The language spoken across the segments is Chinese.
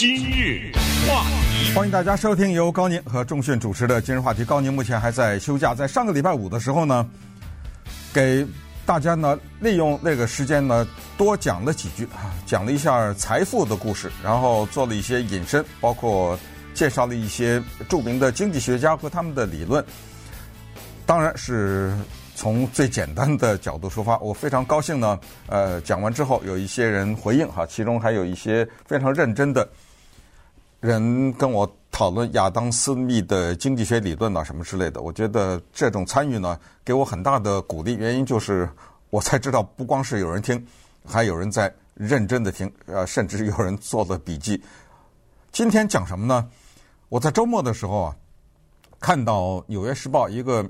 今日话题，欢迎大家收听由高宁和仲迅主持的今日话题。高宁目前还在休假，在上个礼拜五的时候呢，给大家呢利用那个时间呢多讲了几句啊，讲了一下财富的故事，然后做了一些引申，包括介绍了一些著名的经济学家和他们的理论，当然是。从最简单的角度出发，我非常高兴呢。呃，讲完之后，有一些人回应哈，其中还有一些非常认真的人跟我讨论亚当·斯密的经济学理论啊什么之类的。我觉得这种参与呢，给我很大的鼓励。原因就是我才知道，不光是有人听，还有人在认真的听，呃，甚至有人做了笔记。今天讲什么呢？我在周末的时候啊，看到《纽约时报》一个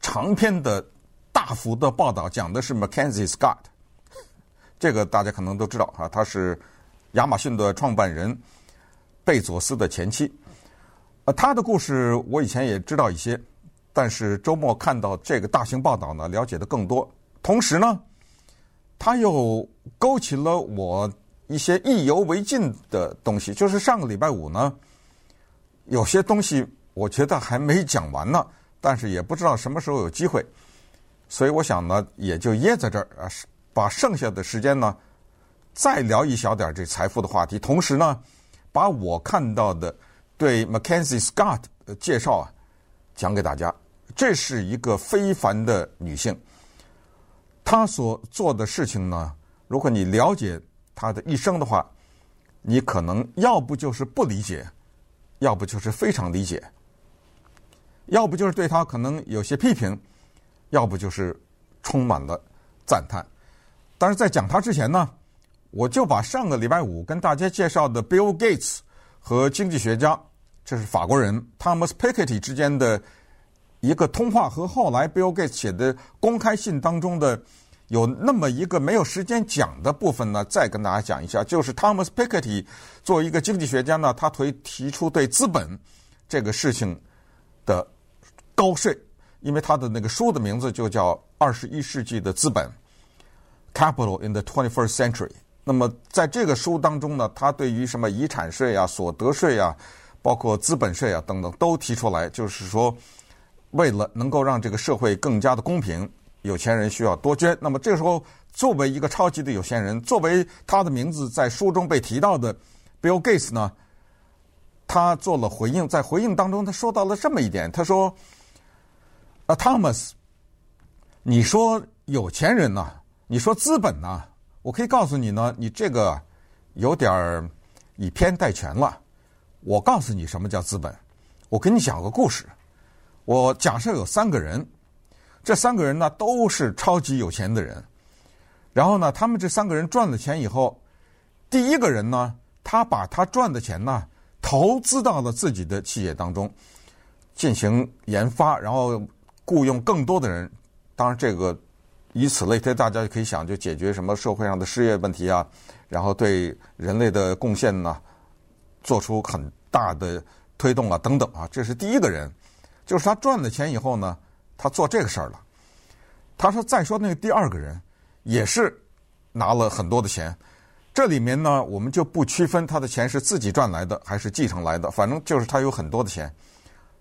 长篇的。大幅的报道讲的是 Mackenzie Scott，这个大家可能都知道啊，他是亚马逊的创办人贝佐斯的前妻。呃，他的故事我以前也知道一些，但是周末看到这个大型报道呢，了解的更多。同时呢，他又勾起了我一些意犹未尽的东西，就是上个礼拜五呢，有些东西我觉得还没讲完呢，但是也不知道什么时候有机会。所以我想呢，也就掖在这儿啊，把剩下的时间呢，再聊一小点这财富的话题。同时呢，把我看到的对 Mackenzie Scott 的介绍啊，讲给大家。这是一个非凡的女性，她所做的事情呢，如果你了解她的一生的话，你可能要不就是不理解，要不就是非常理解，要不就是对她可能有些批评。要不就是充满了赞叹，但是在讲他之前呢，我就把上个礼拜五跟大家介绍的 Bill Gates 和经济学家，这是法国人 Thomas Piketty 之间的一个通话，和后来 Bill Gates 写的公开信当中的有那么一个没有时间讲的部分呢，再跟大家讲一下，就是 Thomas Piketty 作为一个经济学家呢，他推提出对资本这个事情的高税。因为他的那个书的名字就叫《二十一世纪的资本》（Capital in the Twenty-first Century）。那么在这个书当中呢，他对于什么遗产税啊、所得税啊、包括资本税啊等等都提出来，就是说，为了能够让这个社会更加的公平，有钱人需要多捐。那么这个时候，作为一个超级的有钱人，作为他的名字在书中被提到的 Bill Gates 呢，他做了回应。在回应当中，他说到了这么一点，他说。啊，Thomas，你说有钱人呐，你说资本呐，我可以告诉你呢，你这个有点以偏概全了。我告诉你什么叫资本，我给你讲个故事。我假设有三个人，这三个人呢都是超级有钱的人，然后呢，他们这三个人赚了钱以后，第一个人呢，他把他赚的钱呢投资到了自己的企业当中，进行研发，然后。雇佣更多的人，当然这个以此类推，大家就可以想，就解决什么社会上的失业问题啊，然后对人类的贡献呢，做出很大的推动啊，等等啊，这是第一个人，就是他赚了钱以后呢，他做这个事儿了。他说再说那个第二个人，也是拿了很多的钱，这里面呢，我们就不区分他的钱是自己赚来的还是继承来的，反正就是他有很多的钱，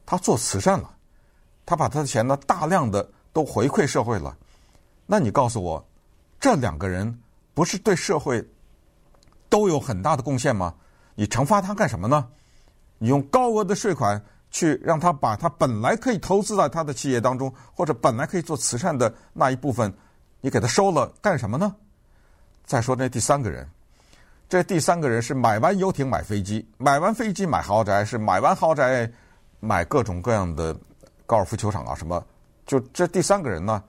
他做慈善了。他把他的钱呢，大量的都回馈社会了。那你告诉我，这两个人不是对社会都有很大的贡献吗？你惩罚他干什么呢？你用高额的税款去让他把他本来可以投资在他的企业当中，或者本来可以做慈善的那一部分，你给他收了干什么呢？再说那第三个人，这第三个人是买完游艇买飞机，买完飞机买豪宅，是买完豪宅买各种各样的。高尔夫球场啊，什么？就这第三个人呢，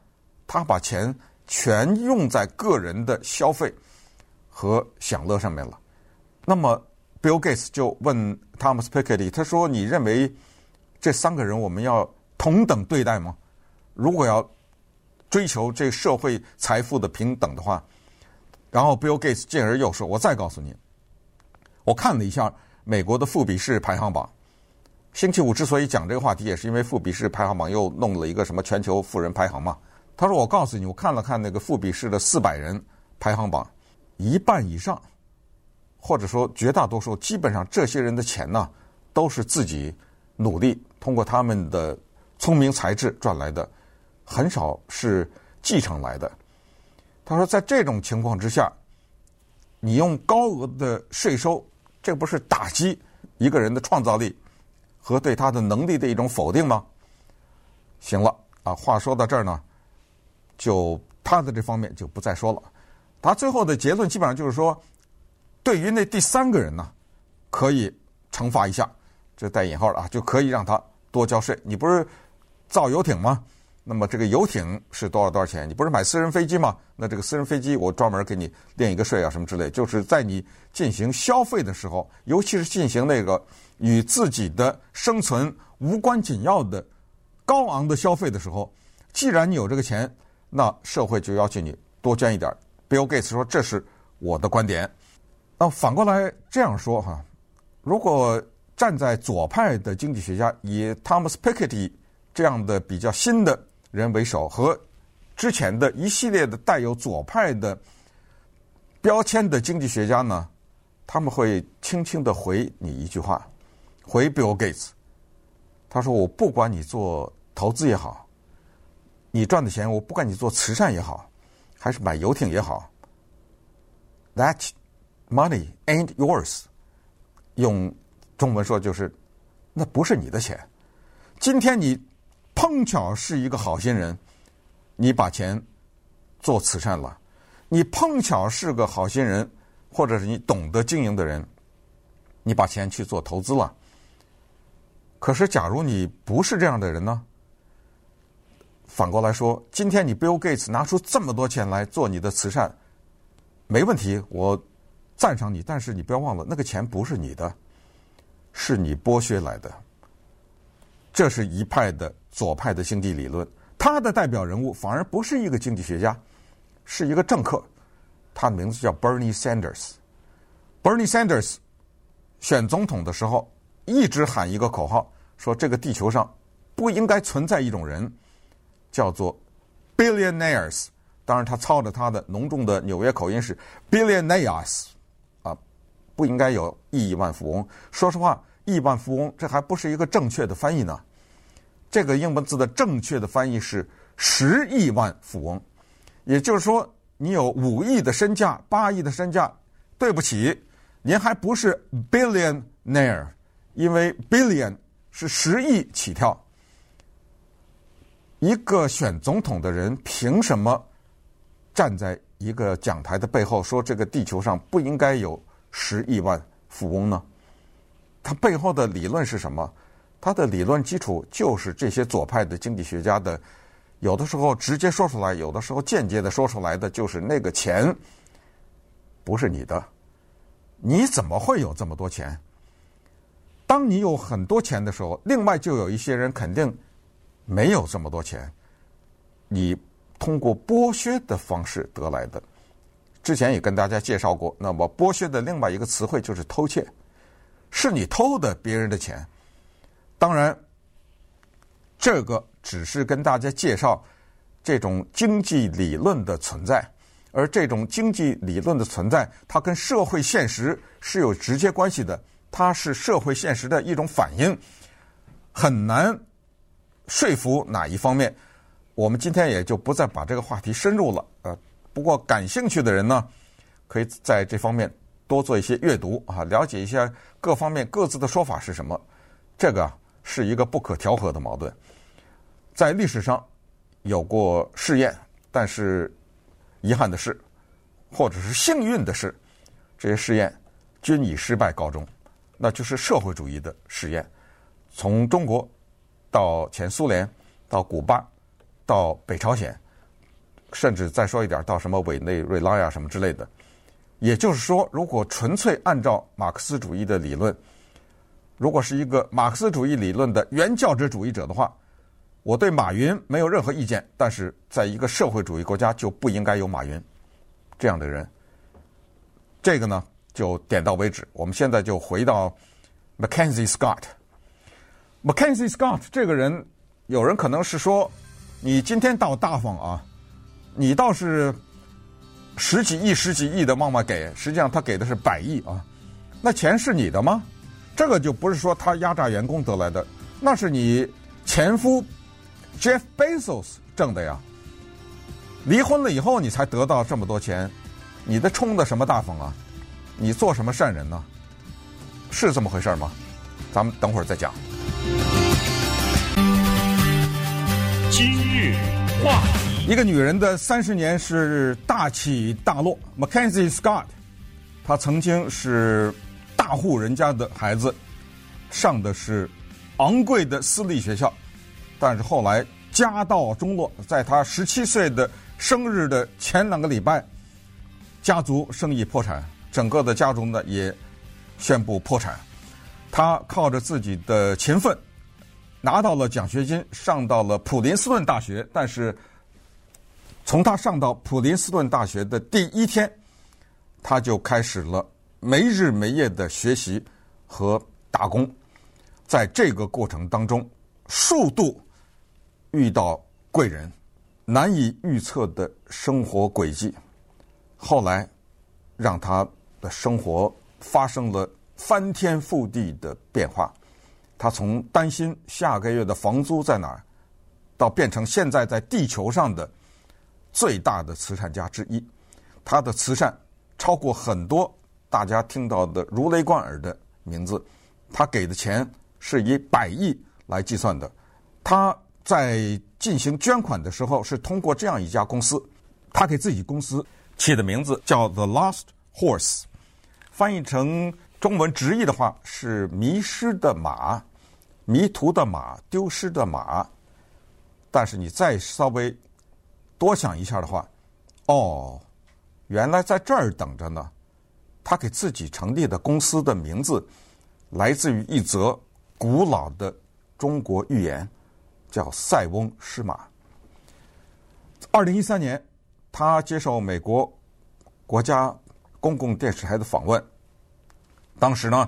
他把钱全用在个人的消费和享乐上面了。那么，Bill Gates 就问 Thomas Piketty，他说：“你认为这三个人我们要同等对待吗？如果要追求这社会财富的平等的话？”然后 Bill Gates 进而又说：“我再告诉你，我看了一下美国的富比士排行榜。”星期五之所以讲这个话题，也是因为富比士排行榜又弄了一个什么全球富人排行嘛。他说：“我告诉你，我看了看那个富比士的四百人排行榜，一半以上或者说绝大多数，基本上这些人的钱呢，都是自己努力通过他们的聪明才智赚来的，很少是继承来的。他说，在这种情况之下，你用高额的税收，这不是打击一个人的创造力和对他的能力的一种否定吗？行了啊，话说到这儿呢，就他的这方面就不再说了。他最后的结论基本上就是说，对于那第三个人呢，可以惩罚一下，这带引号的啊，就可以让他多交税。你不是造游艇吗？那么这个游艇是多少多少钱？你不是买私人飞机吗？那这个私人飞机我专门给你垫一个税啊，什么之类。就是在你进行消费的时候，尤其是进行那个与自己的生存无关紧要的高昂的消费的时候，既然你有这个钱，那社会就要求你多捐一点。Bill Gates 说：“这是我的观点。”那反过来这样说哈，如果站在左派的经济学家，以 Thomas Piketty 这样的比较新的。人为首和之前的一系列的带有左派的标签的经济学家呢，他们会轻轻的回你一句话，回 Bill Gates，他说：“我不管你做投资也好，你赚的钱我不管你做慈善也好，还是买游艇也好，That money ain't yours。用中文说就是，那不是你的钱。今天你。”碰巧是一个好心人，你把钱做慈善了；你碰巧是个好心人，或者是你懂得经营的人，你把钱去做投资了。可是，假如你不是这样的人呢？反过来说，今天你 Bill Gates 拿出这么多钱来做你的慈善，没问题，我赞赏你。但是你不要忘了，那个钱不是你的，是你剥削来的。这是一派的左派的经济理论，他的代表人物反而不是一个经济学家，是一个政客，他的名字叫 Bernie Sanders。Bernie Sanders 选总统的时候一直喊一个口号，说这个地球上不应该存在一种人叫做 billionaires。当然，他操着他的浓重的纽约口音是 billionaires 啊，不应该有亿万富翁。说实话。亿万富翁，这还不是一个正确的翻译呢。这个英文字的正确的翻译是十亿万富翁，也就是说，你有五亿的身价、八亿的身价，对不起，您还不是 billionaire，因为 billion 是十亿起跳。一个选总统的人凭什么站在一个讲台的背后说这个地球上不应该有十亿万富翁呢？他背后的理论是什么？他的理论基础就是这些左派的经济学家的，有的时候直接说出来，有的时候间接的说出来的，就是那个钱不是你的，你怎么会有这么多钱？当你有很多钱的时候，另外就有一些人肯定没有这么多钱，你通过剥削的方式得来的。之前也跟大家介绍过，那么剥削的另外一个词汇就是偷窃。是你偷的别人的钱，当然，这个只是跟大家介绍这种经济理论的存在，而这种经济理论的存在，它跟社会现实是有直接关系的，它是社会现实的一种反应，很难说服哪一方面。我们今天也就不再把这个话题深入了，呃，不过感兴趣的人呢，可以在这方面。多做一些阅读啊，了解一下各方面各自的说法是什么。这个是一个不可调和的矛盾，在历史上有过试验，但是遗憾的是，或者是幸运的是，这些试验均以失败告终。那就是社会主义的实验，从中国到前苏联，到古巴，到北朝鲜，甚至再说一点，到什么委内瑞拉呀什么之类的。也就是说，如果纯粹按照马克思主义的理论，如果是一个马克思主义理论的原教旨主义者的话，我对马云没有任何意见。但是，在一个社会主义国家就不应该有马云这样的人。这个呢，就点到为止。我们现在就回到 Mackenzie Scott。Mackenzie Scott 这个人，有人可能是说，你今天倒大方啊，你倒是。十几亿、十几亿的往外给，实际上他给的是百亿啊！那钱是你的吗？这个就不是说他压榨员工得来的，那是你前夫 Jeff Bezos 挣的呀。离婚了以后，你才得到这么多钱，你的冲的什么大风啊？你做什么善人呢？是这么回事吗？咱们等会儿再讲。话：一个女人的三十年是大起大落。Mackenzie Scott，她曾经是大户人家的孩子，上的是昂贵的私立学校，但是后来家道中落，在她十七岁的。生日的前两个礼拜，家族生意破产，整个的家族呢也宣布破产。他靠着自己的勤奋，拿到了奖学金，上到了普林斯顿大学。但是，从他上到普林斯顿大学的第一天，他就开始了没日没夜的学习和打工。在这个过程当中，数度遇到贵人。难以预测的生活轨迹，后来让他的生活发生了翻天覆地的变化。他从担心下个月的房租在哪儿，到变成现在在地球上的最大的慈善家之一。他的慈善超过很多大家听到的如雷贯耳的名字。他给的钱是以百亿来计算的。他在进行捐款的时候，是通过这样一家公司，他给自己公司起的名字叫 The Lost Horse，翻译成中文直译的话是“迷失的马”，迷途的马，丢失的马。但是你再稍微多想一下的话，哦，原来在这儿等着呢。他给自己成立的公司的名字来自于一则古老的中国寓言。叫塞翁失马。二零一三年，他接受美国国家公共电视台的访问。当时呢，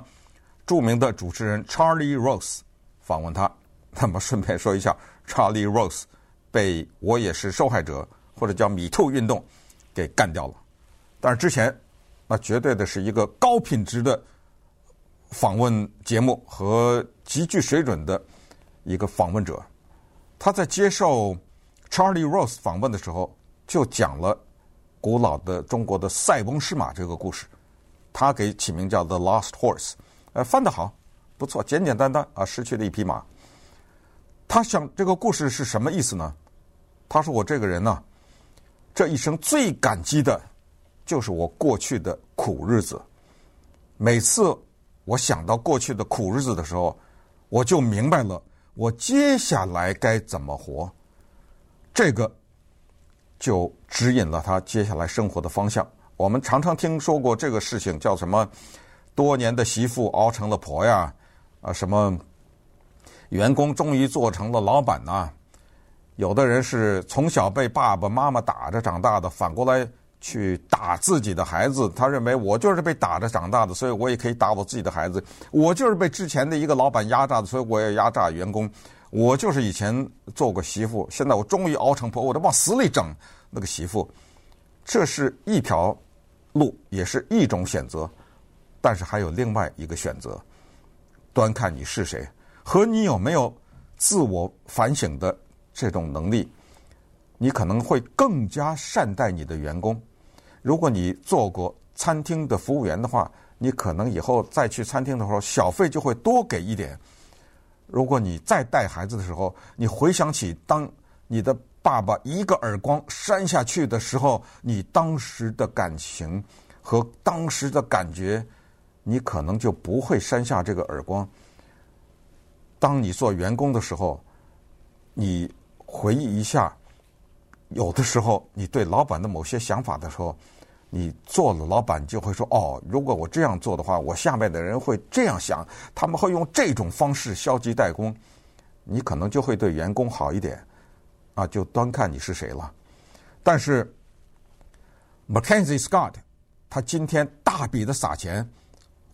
著名的主持人 Charlie Rose 访问他。那么顺便说一下，Charlie Rose 被“我也是受害者”或者叫 “Me Too” 运动给干掉了。但是之前，那绝对的是一个高品质的访问节目和极具水准的一个访问者。他在接受 Charlie Rose 访问的时候，就讲了古老的中国的塞翁失马这个故事。他给起名叫 The Lost Horse，呃，翻得好，不错，简简单单啊，失去了一匹马。他想这个故事是什么意思呢？他说：“我这个人呢，这一生最感激的，就是我过去的苦日子。每次我想到过去的苦日子的时候，我就明白了。”我接下来该怎么活？这个就指引了他接下来生活的方向。我们常常听说过这个事情，叫什么？多年的媳妇熬成了婆呀，啊，什么员工终于做成了老板呐？有的人是从小被爸爸妈妈打着长大的，反过来。去打自己的孩子，他认为我就是被打着长大的，所以我也可以打我自己的孩子。我就是被之前的一个老板压榨的，所以我也压榨员工。我就是以前做过媳妇，现在我终于熬成婆，我得往死里整那个媳妇。这是一条路，也是一种选择，但是还有另外一个选择，端看你是谁和你有没有自我反省的这种能力，你可能会更加善待你的员工。如果你做过餐厅的服务员的话，你可能以后再去餐厅的时候，小费就会多给一点。如果你再带孩子的时候，你回想起当你的爸爸一个耳光扇下去的时候，你当时的感情和当时的感觉，你可能就不会扇下这个耳光。当你做员工的时候，你回忆一下，有的时候你对老板的某些想法的时候。你做了老板，就会说哦，如果我这样做的话，我下面的人会这样想，他们会用这种方式消极怠工，你可能就会对员工好一点，啊，就端看你是谁了。但是，Mackenzie Scott，他今天大笔的撒钱，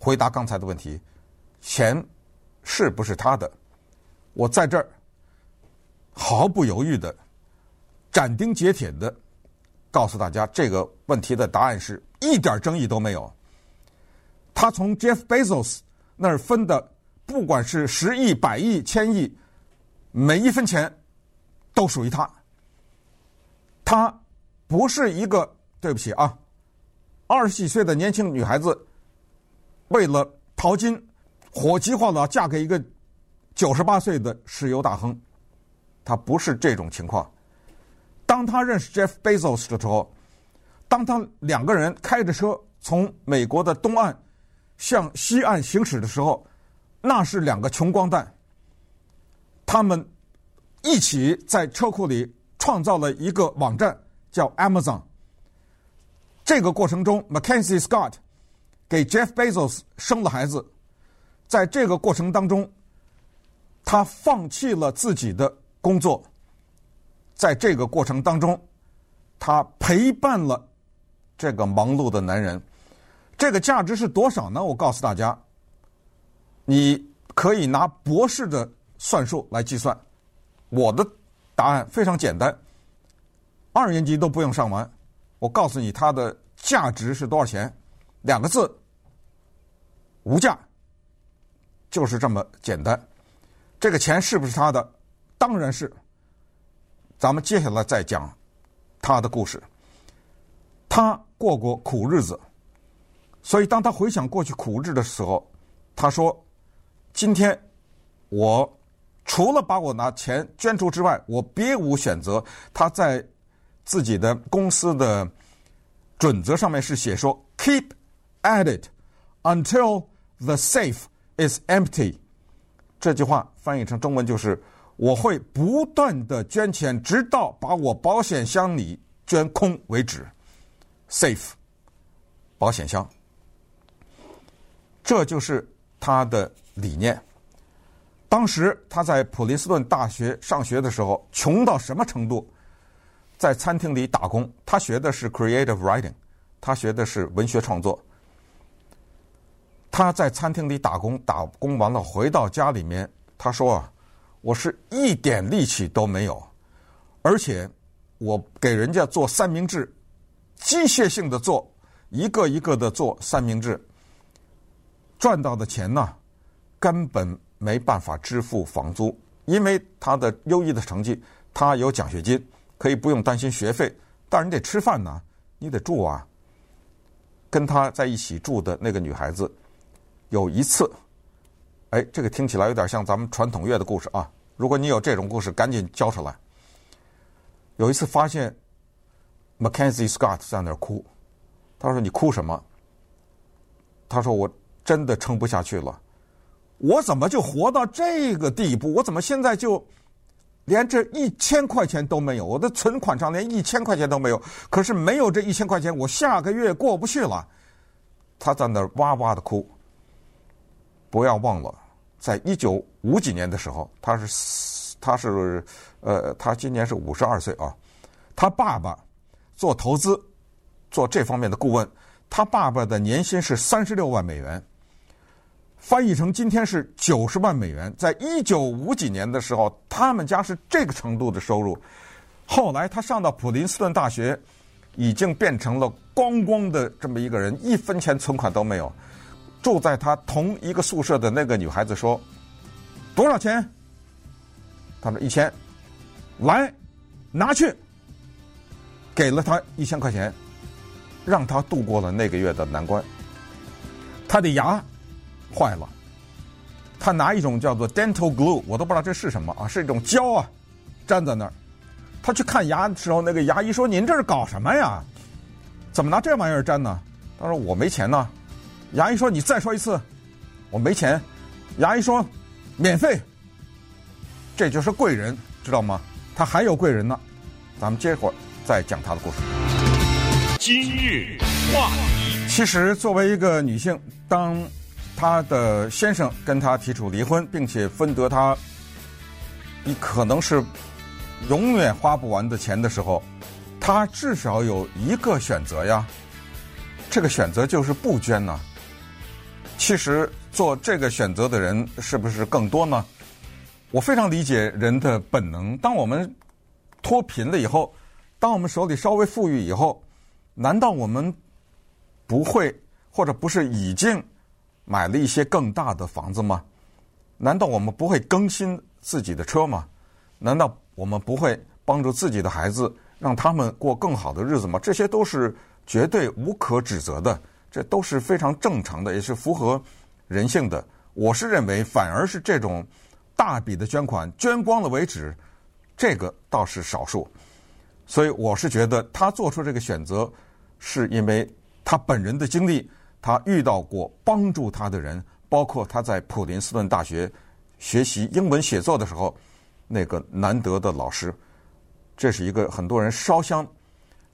回答刚才的问题，钱是不是他的？我在这儿毫不犹豫的，斩钉截铁的。告诉大家，这个问题的答案是一点争议都没有。他从 Jeff Bezos 那儿分的，不管是十亿、百亿、千亿，每一分钱都属于他。他不是一个，对不起啊，二十几岁的年轻女孩子，为了淘金，火急火燎嫁给一个九十八岁的石油大亨。他不是这种情况。当他认识 Jeff Bezos 的时候，当他两个人开着车从美国的东岸向西岸行驶的时候，那是两个穷光蛋。他们一起在车库里创造了一个网站，叫 Amazon。这个过程中，Mackenzie Scott 给 Jeff Bezos 生了孩子。在这个过程当中，他放弃了自己的工作，在这个过程当中，他陪伴了这个忙碌的男人。这个价值是多少呢？我告诉大家，你可以拿博士的算术来计算。我的答案非常简单，二年级都不用上完。我告诉你，它的价值是多少钱？两个字：无价。就是这么简单。这个钱是不是他的？当然是，咱们接下来再讲他的故事。他过过苦日子，所以当他回想过去苦日子的时候，他说：“今天我除了把我拿钱捐出之外，我别无选择。”他在自己的公司的准则上面是写说：“Keep at it until the safe is empty。”这句话翻译成中文就是：我会不断的捐钱，直到把我保险箱里捐空为止。Safe，保险箱，这就是他的理念。当时他在普林斯顿大学上学的时候，穷到什么程度？在餐厅里打工。他学的是 creative writing，他学的是文学创作。他在餐厅里打工，打工完了回到家里面，他说啊，我是一点力气都没有，而且我给人家做三明治，机械性的做，一个一个的做三明治，赚到的钱呢，根本没办法支付房租，因为他的优异的成绩，他有奖学金，可以不用担心学费，但是你得吃饭呢，你得住啊。跟他在一起住的那个女孩子。有一次，哎，这个听起来有点像咱们传统乐的故事啊！如果你有这种故事，赶紧交出来。有一次发现 Mackenzie Scott 在那儿哭，他说：“你哭什么？”他说：“我真的撑不下去了，我怎么就活到这个地步？我怎么现在就连这一千块钱都没有？我的存款上连一千块钱都没有。可是没有这一千块钱，我下个月过不去了。”他在那儿哇哇的哭。不要忘了，在一九五几年的时候，他是他是呃，他今年是五十二岁啊。他爸爸做投资，做这方面的顾问。他爸爸的年薪是三十六万美元，翻译成今天是九十万美元。在一九五几年的时候，他们家是这个程度的收入。后来他上到普林斯顿大学，已经变成了光光的这么一个人，一分钱存款都没有。住在他同一个宿舍的那个女孩子说：“多少钱？”他说：“一千。”来，拿去。给了他一千块钱，让他度过了那个月的难关。他的牙坏了，他拿一种叫做 dental glue，我都不知道这是什么啊，是一种胶啊，粘在那儿。他去看牙的时候，那个牙医说：“您这是搞什么呀？怎么拿这玩意儿粘呢？”他说：“我没钱呢。”牙医说：“你再说一次，我没钱。”牙医说：“免费。”这就是贵人，知道吗？他还有贵人呢。咱们接会儿再讲他的故事。今日话题。其实，作为一个女性，当她的先生跟她提出离婚，并且分得她你可能是永远花不完的钱的时候，她至少有一个选择呀。这个选择就是不捐呐。其实做这个选择的人是不是更多呢？我非常理解人的本能。当我们脱贫了以后，当我们手里稍微富裕以后，难道我们不会或者不是已经买了一些更大的房子吗？难道我们不会更新自己的车吗？难道我们不会帮助自己的孩子，让他们过更好的日子吗？这些都是绝对无可指责的，这都是非常正常的，也是符合人性的。我是认为，反而是这种大笔的捐款，捐光了为止，这个倒是少数。所以我是觉得他做出这个选择，是因为他本人的经历，他遇到过帮助他的人，包括他在普林斯顿大学学习英文写作的时候，那个难得的老师。这是一个很多人烧香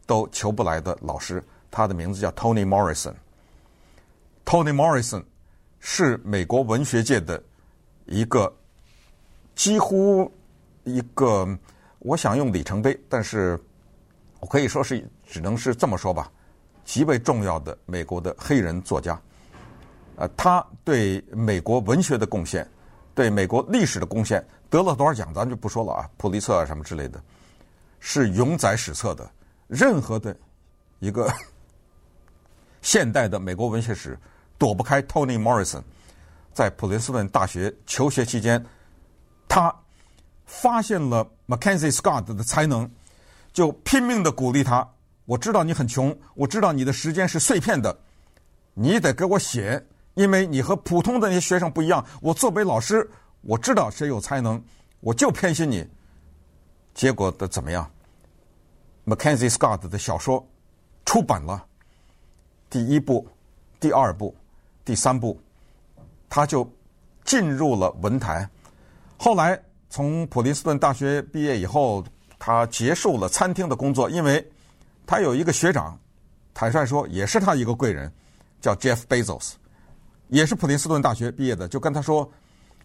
都求不来的老师，他的名字叫 Tony Morrison。Toni Morrison 是美国文学界的一个几乎一个，我想用里程碑，但是我可以说是只能是这么说吧，极为重要的美国的黑人作家。呃，他对美国文学的贡献，对美国历史的贡献，得了多少奖咱就不说了啊，普利策啊什么之类的。是永载史册的，任何的一个 现代的美国文学史躲不开 Toni Morrison。在普林斯顿大学求学期间，他发现了 Mackenzie Scott 的才能，就拼命的鼓励他。我知道你很穷，我知道你的时间是碎片的，你得给我写，因为你和普通的那些学生不一样。我作为老师，我知道谁有才能，我就偏心你。结果的怎么样？Mackenzie Scott 的小说出版了，第一部、第二部、第三部，他就进入了文坛。后来从普林斯顿大学毕业以后，他结束了餐厅的工作，因为他有一个学长，坦率说也是他一个贵人，叫 Jeff Bezos，也是普林斯顿大学毕业的，就跟他说：“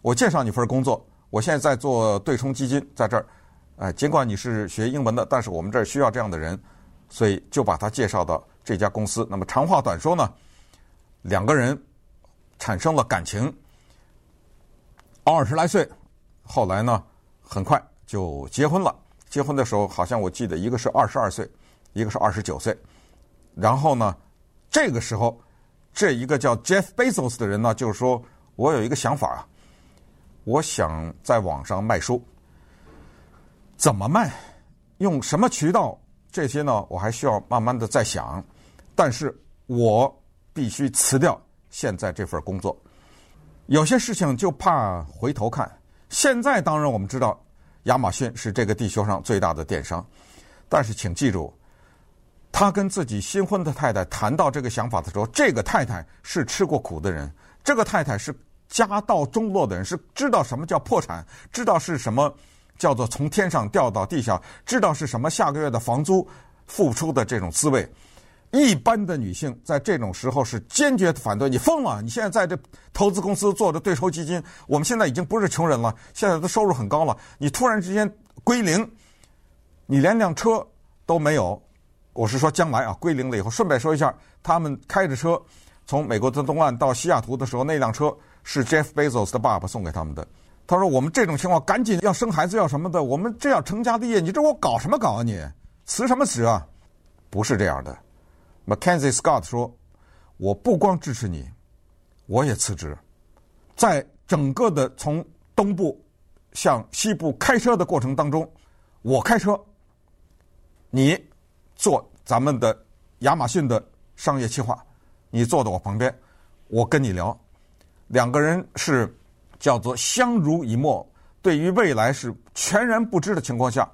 我介绍你份工作，我现在在做对冲基金，在这儿。”哎，尽管你是学英文的，但是我们这儿需要这样的人，所以就把他介绍到这家公司。那么长话短说呢，两个人产生了感情，二十来岁，后来呢，很快就结婚了。结婚的时候，好像我记得一个是二十二岁，一个是二十九岁。然后呢，这个时候，这一个叫 Jeff Bezos 的人呢，就是说我有一个想法啊，我想在网上卖书。怎么卖？用什么渠道？这些呢，我还需要慢慢的再想。但是我必须辞掉现在这份工作。有些事情就怕回头看。现在当然我们知道，亚马逊是这个地球上最大的电商。但是请记住，他跟自己新婚的太太谈到这个想法的时候，这个太太是吃过苦的人，这个太太是家道中落的人，是知道什么叫破产，知道是什么。叫做从天上掉到地下，知道是什么下个月的房租付出的这种滋味。一般的女性在这种时候是坚决反对。你疯了！你现在在这投资公司做的对冲基金，我们现在已经不是穷人了，现在的收入很高了。你突然之间归零，你连辆车都没有。我是说将来啊，归零了以后，顺便说一下，他们开着车从美国的东岸到西雅图的时候，那辆车是 Jeff Bezos 的爸爸送给他们的。他说：“我们这种情况，赶紧要生孩子，要什么的？我们这要成家立业，你这我搞什么搞啊？你辞什么辞啊？不是这样的。” Mackenzie Scott 说：“我不光支持你，我也辞职。在整个的从东部向西部开车的过程当中，我开车，你坐咱们的亚马逊的商业计划，你坐在我旁边，我跟你聊，两个人是。”叫做相濡以沫，对于未来是全然不知的情况下，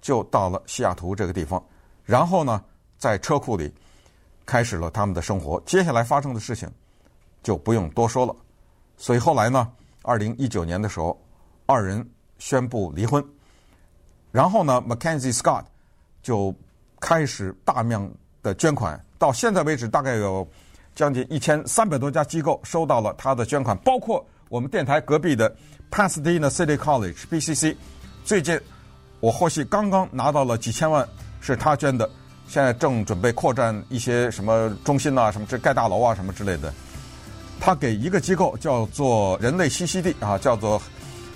就到了西雅图这个地方，然后呢，在车库里开始了他们的生活。接下来发生的事情就不用多说了。所以后来呢，二零一九年的时候，二人宣布离婚。然后呢，Mackenzie Scott 就开始大量的捐款，到现在为止，大概有将近一千三百多家机构收到了他的捐款，包括。我们电台隔壁的 Pasadena City College（PCC），最近我或许刚刚拿到了几千万，是他捐的。现在正准备扩展一些什么中心啊，什么这盖大楼啊，什么之类的。他给一个机构叫做人类栖息地啊，叫做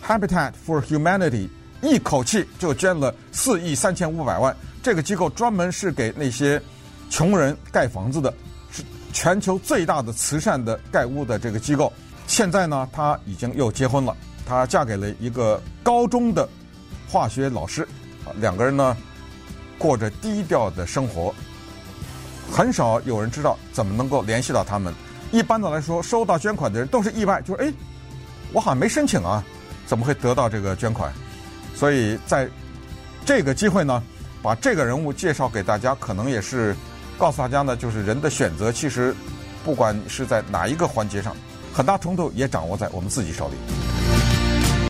Habitat for Humanity，一口气就捐了四亿三千五百万。这个机构专门是给那些穷人盖房子的，是全球最大的慈善的盖屋的这个机构。现在呢，她已经又结婚了，她嫁给了一个高中的化学老师，两个人呢过着低调的生活，很少有人知道怎么能够联系到他们。一般的来说，收到捐款的人都是意外，就是哎，我好像没申请啊，怎么会得到这个捐款？所以在这个机会呢，把这个人物介绍给大家，可能也是告诉大家呢，就是人的选择其实不管是在哪一个环节上。很大程度也掌握在我们自己手里。